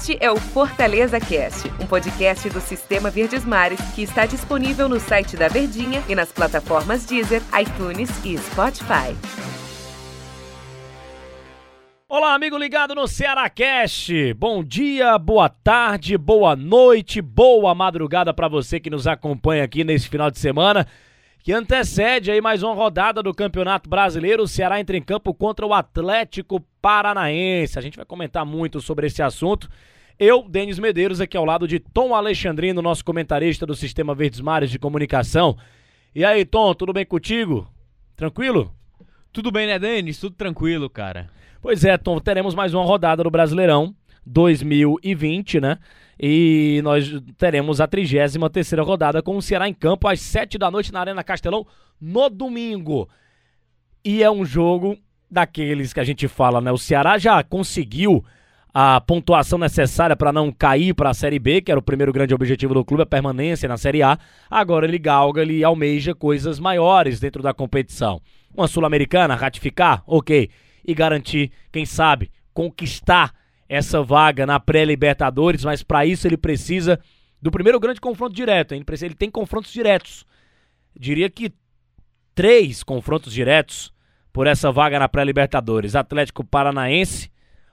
Este é o Fortaleza Cast, um podcast do Sistema Verdes Mares que está disponível no site da Verdinha e nas plataformas Deezer, iTunes e Spotify. Olá, amigo ligado no Ceará Cast. Bom dia, boa tarde, boa noite, boa madrugada para você que nos acompanha aqui nesse final de semana que antecede aí mais uma rodada do Campeonato Brasileiro. O Ceará entra em campo contra o Atlético Paranaense. A gente vai comentar muito sobre esse assunto. Eu, Denis Medeiros, aqui ao lado de Tom Alexandrino, nosso comentarista do Sistema Verdes Mares de Comunicação. E aí, Tom, tudo bem contigo? Tranquilo? Tudo bem, né, Denis? Tudo tranquilo, cara. Pois é, Tom, teremos mais uma rodada do Brasileirão 2020, né? E nós teremos a 33 rodada com o Ceará em campo às 7 da noite na Arena Castelão no domingo. E é um jogo daqueles que a gente fala, né? O Ceará já conseguiu a pontuação necessária para não cair para a Série B, que era o primeiro grande objetivo do clube, a permanência na Série A. Agora ele galga, ele almeja coisas maiores dentro da competição. Uma Sul-Americana, ratificar, ok. E garantir, quem sabe, conquistar essa vaga na pré-Libertadores, mas para isso ele precisa do primeiro grande confronto direto. Ele, precisa, ele tem confrontos diretos. Diria que três confrontos diretos por essa vaga na pré-Libertadores: Atlético Paranaense,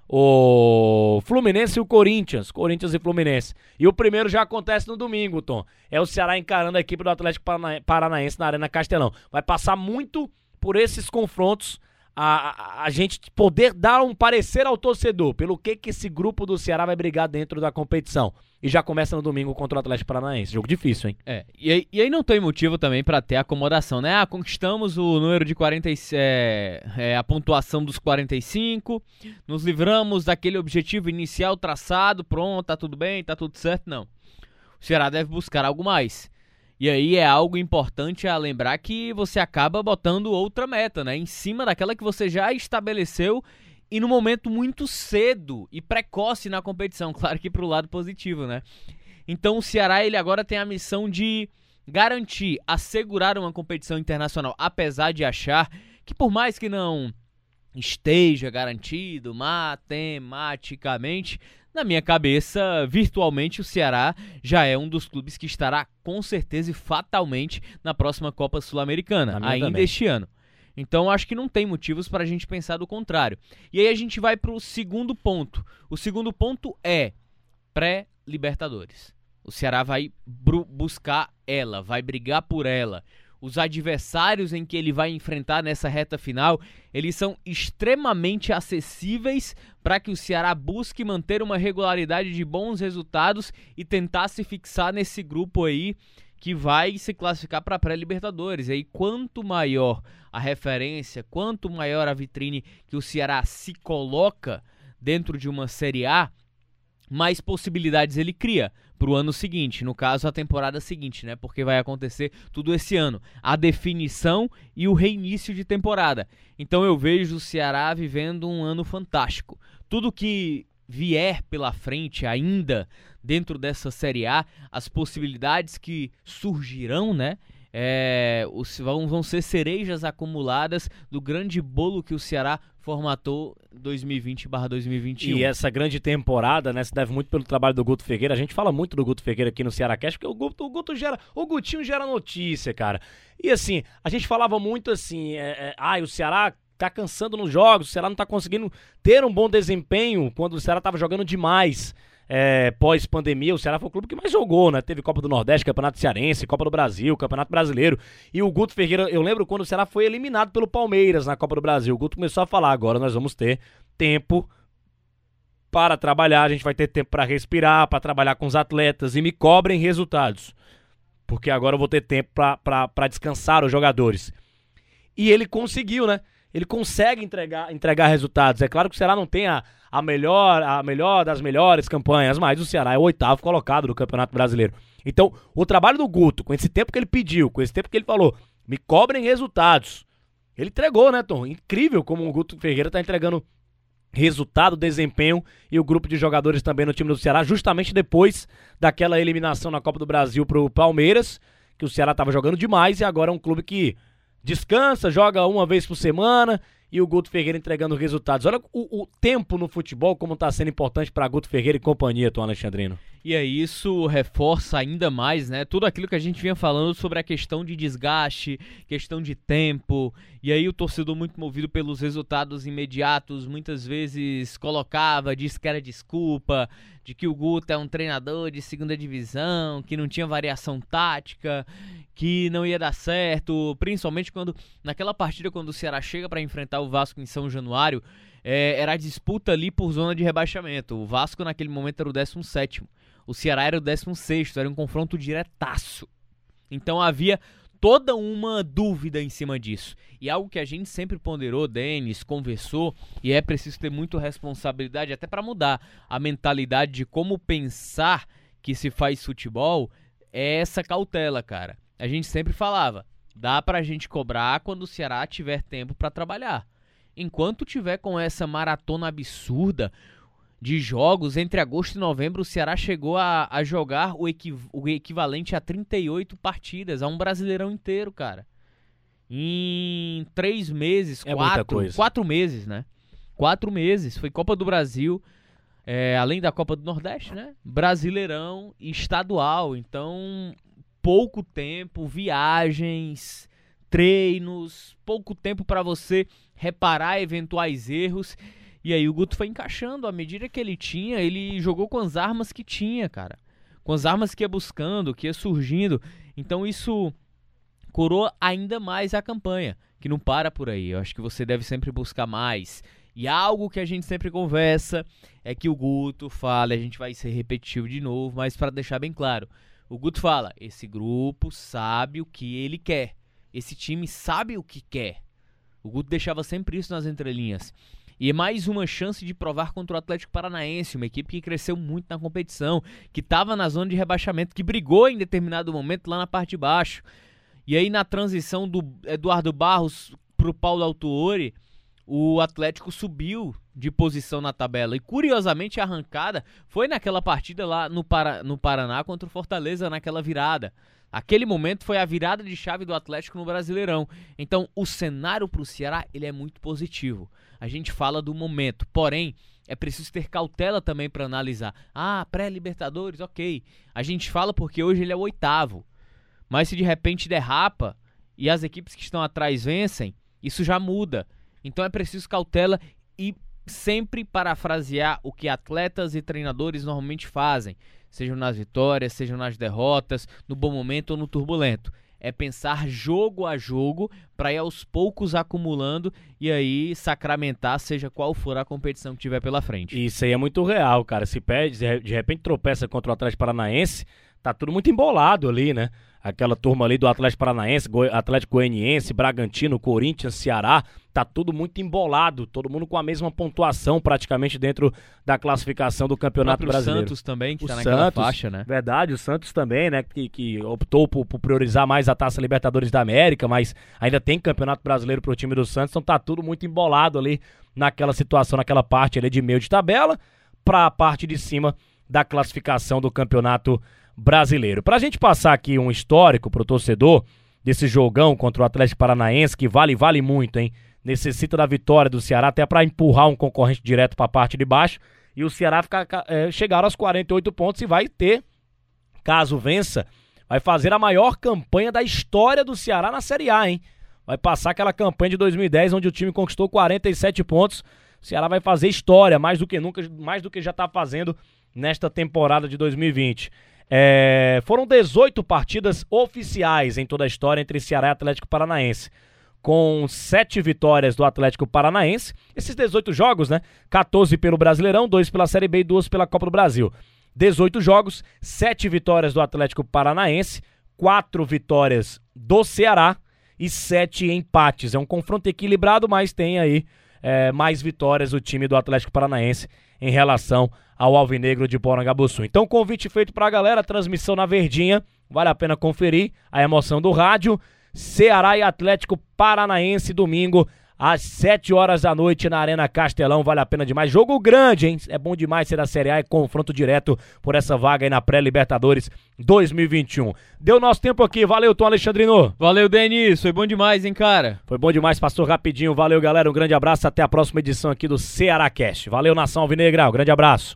o Fluminense e o Corinthians. Corinthians e Fluminense. E o primeiro já acontece no domingo, Tom. É o Ceará encarando a equipe do Atlético Paranaense na Arena Castelão. Vai passar muito por esses confrontos a, a, gente poder dar um parecer ao torcedor pelo que, que esse grupo do Ceará vai brigar dentro da competição. E já começa no domingo contra o Atlético Paranaense. Jogo difícil, hein? É, e aí, e aí não tem motivo também para ter acomodação, né? Ah, conquistamos o número de 40, é, é, a pontuação dos 45, nos livramos daquele objetivo inicial traçado, pronto, tá tudo bem, tá tudo certo. Não. O Ceará deve buscar algo mais. E aí é algo importante a lembrar que você acaba botando outra meta, né? Em cima daquela que você já estabeleceu e no momento muito cedo e precoce na competição, claro que para o lado positivo, né? Então o Ceará ele agora tem a missão de garantir, assegurar uma competição internacional, apesar de achar que por mais que não esteja garantido matematicamente, na minha cabeça, virtualmente o Ceará já é um dos clubes que estará com certeza e fatalmente na próxima Copa Sul-Americana, ainda também. este ano. Então acho que não tem motivos para a gente pensar do contrário. E aí a gente vai para o segundo ponto. O segundo ponto é pré-Libertadores. O Ceará vai buscar ela, vai brigar por ela os adversários em que ele vai enfrentar nessa reta final, eles são extremamente acessíveis para que o Ceará busque manter uma regularidade de bons resultados e tentar se fixar nesse grupo aí que vai se classificar para a pré-Libertadores. Aí, quanto maior a referência, quanto maior a vitrine que o Ceará se coloca dentro de uma Série A, mais possibilidades ele cria para o ano seguinte, no caso a temporada seguinte, né? Porque vai acontecer tudo esse ano, a definição e o reinício de temporada. Então eu vejo o Ceará vivendo um ano fantástico. Tudo que vier pela frente ainda dentro dessa Série A, as possibilidades que surgirão, né? É, os, vão, vão ser cerejas acumuladas do grande bolo que o Ceará formatou 2020/2021. E essa grande temporada, né, se deve muito pelo trabalho do Guto Ferreira. A gente fala muito do Guto Ferreira aqui no Ceará Cast, porque o Guto, o Guto gera, o Gutinho gera notícia, cara. E assim, a gente falava muito assim, é, é, ah, o Ceará tá cansando nos jogos, o Ceará não tá conseguindo ter um bom desempenho quando o Ceará tava jogando demais é, pós-pandemia, o Ceará foi o clube que mais jogou, né? Teve Copa do Nordeste, Campeonato Cearense, Copa do Brasil, Campeonato Brasileiro. E o Guto Ferreira, eu lembro quando o Ceará foi eliminado pelo Palmeiras na Copa do Brasil. O Guto começou a falar: agora nós vamos ter tempo para trabalhar, a gente vai ter tempo para respirar, para trabalhar com os atletas e me cobrem resultados. Porque agora eu vou ter tempo para descansar os jogadores. E ele conseguiu, né? Ele consegue entregar, entregar resultados. É claro que o Ceará não tem a, a melhor, a melhor das melhores campanhas, mas o Ceará é o oitavo colocado do Campeonato Brasileiro. Então, o trabalho do Guto, com esse tempo que ele pediu, com esse tempo que ele falou, me cobrem resultados. Ele entregou, né, Tom? Incrível como o Guto Ferreira tá entregando resultado, desempenho e o grupo de jogadores também no time do Ceará, justamente depois daquela eliminação na Copa do Brasil pro Palmeiras, que o Ceará tava jogando demais e agora é um clube que descansa, joga uma vez por semana e o Guto Ferreira entregando resultados. Olha o, o tempo no futebol como está sendo importante para Guto Ferreira e companhia, Tom Alexandrino. E aí isso reforça ainda mais, né, tudo aquilo que a gente vinha falando sobre a questão de desgaste, questão de tempo. E aí o torcedor muito movido pelos resultados imediatos, muitas vezes colocava, disse que era desculpa, de que o Guto é um treinador de segunda divisão, que não tinha variação tática, que não ia dar certo, principalmente quando naquela partida quando o Ceará chega para enfrentar o Vasco em São Januário, é, era a disputa ali por zona de rebaixamento. O Vasco naquele momento era o 17 o Ceará era o 16, era um confronto diretaço. Então havia toda uma dúvida em cima disso. E algo que a gente sempre ponderou, Denis, conversou, e é preciso ter muita responsabilidade até para mudar a mentalidade de como pensar que se faz futebol, é essa cautela, cara. A gente sempre falava, dá pra gente cobrar quando o Ceará tiver tempo para trabalhar. Enquanto tiver com essa maratona absurda, de jogos, entre agosto e novembro, o Ceará chegou a, a jogar o, equi, o equivalente a 38 partidas, a um brasileirão inteiro, cara. Em três meses, é quatro, quatro meses, né? Quatro meses. Foi Copa do Brasil, é, além da Copa do Nordeste, né? Brasileirão e estadual. Então, pouco tempo, viagens, treinos, pouco tempo para você reparar eventuais erros. E aí o Guto foi encaixando, à medida que ele tinha, ele jogou com as armas que tinha, cara. Com as armas que ia buscando, que ia surgindo. Então isso curou ainda mais a campanha, que não para por aí. Eu acho que você deve sempre buscar mais. E algo que a gente sempre conversa é que o Guto fala, a gente vai ser repetitivo de novo, mas para deixar bem claro, o Guto fala: esse grupo sabe o que ele quer. Esse time sabe o que quer. O Guto deixava sempre isso nas entrelinhas. E mais uma chance de provar contra o Atlético Paranaense, uma equipe que cresceu muito na competição, que estava na zona de rebaixamento, que brigou em determinado momento lá na parte de baixo. E aí na transição do Eduardo Barros para o Paulo Autuori, o Atlético subiu de posição na tabela. E curiosamente a arrancada foi naquela partida lá no Paraná contra o Fortaleza, naquela virada. Aquele momento foi a virada de chave do Atlético no Brasileirão. Então, o cenário para o Ceará ele é muito positivo. A gente fala do momento, porém, é preciso ter cautela também para analisar. Ah, pré-Libertadores, ok. A gente fala porque hoje ele é o oitavo. Mas se de repente derrapa e as equipes que estão atrás vencem, isso já muda. Então é preciso cautela e sempre parafrasear o que atletas e treinadores normalmente fazem sejam nas vitórias, sejam nas derrotas, no bom momento ou no turbulento. É pensar jogo a jogo para ir aos poucos acumulando e aí sacramentar, seja qual for a competição que tiver pela frente. Isso aí é muito real, cara. Se pede, de repente tropeça contra o Atlético Paranaense, tá tudo muito embolado ali, né? Aquela turma ali do Atlético Paranaense, Atlético Goianiense, Bragantino, Corinthians, Ceará, tá tudo muito embolado, todo mundo com a mesma pontuação praticamente dentro da classificação do Campeonato o Brasileiro. O Santos também, que o tá naquela Santos, faixa, né? Verdade, o Santos também, né, que, que optou por, por, priorizar mais a Taça Libertadores da América, mas ainda tem Campeonato Brasileiro pro time do Santos, então tá tudo muito embolado ali naquela situação, naquela parte ali de meio de tabela, para a parte de cima da classificação do Campeonato brasileiro. Para a gente passar aqui um histórico para o torcedor desse jogão contra o Atlético Paranaense, que vale, vale muito, hein? Necessita da vitória do Ceará até para empurrar um concorrente direto para a parte de baixo. E o Ceará ficar, é, chegar aos 48 pontos e vai ter, caso vença, vai fazer a maior campanha da história do Ceará na Série A, hein? Vai passar aquela campanha de 2010 onde o time conquistou 47 pontos. O Ceará vai fazer história, mais do que nunca, mais do que já está fazendo nesta temporada de 2020. É, foram 18 partidas oficiais em toda a história entre Ceará e Atlético Paranaense. Com sete vitórias do Atlético Paranaense. Esses 18 jogos, né? 14 pelo Brasileirão, 2 pela Série B e 2 pela Copa do Brasil. 18 jogos, 7 vitórias do Atlético Paranaense, 4 vitórias do Ceará e 7 empates. É um confronto equilibrado, mas tem aí é, mais vitórias o time do Atlético Paranaense em relação ao Alvinegro de Porangabuçu. Então, convite feito para a galera, transmissão na Verdinha, vale a pena conferir a emoção do rádio. Ceará e Atlético Paranaense, domingo, às 7 horas da noite na Arena Castelão. Vale a pena demais. Jogo grande, hein? É bom demais ser da Série A e confronto direto por essa vaga aí na pré-Libertadores 2021. Deu nosso tempo aqui. Valeu, Tom Alexandrino. Valeu, Denis. Foi bom demais, hein, cara? Foi bom demais, passou rapidinho. Valeu, galera. Um grande abraço. Até a próxima edição aqui do Ceará Cast. Valeu, Nação Alvinegra. Um grande abraço.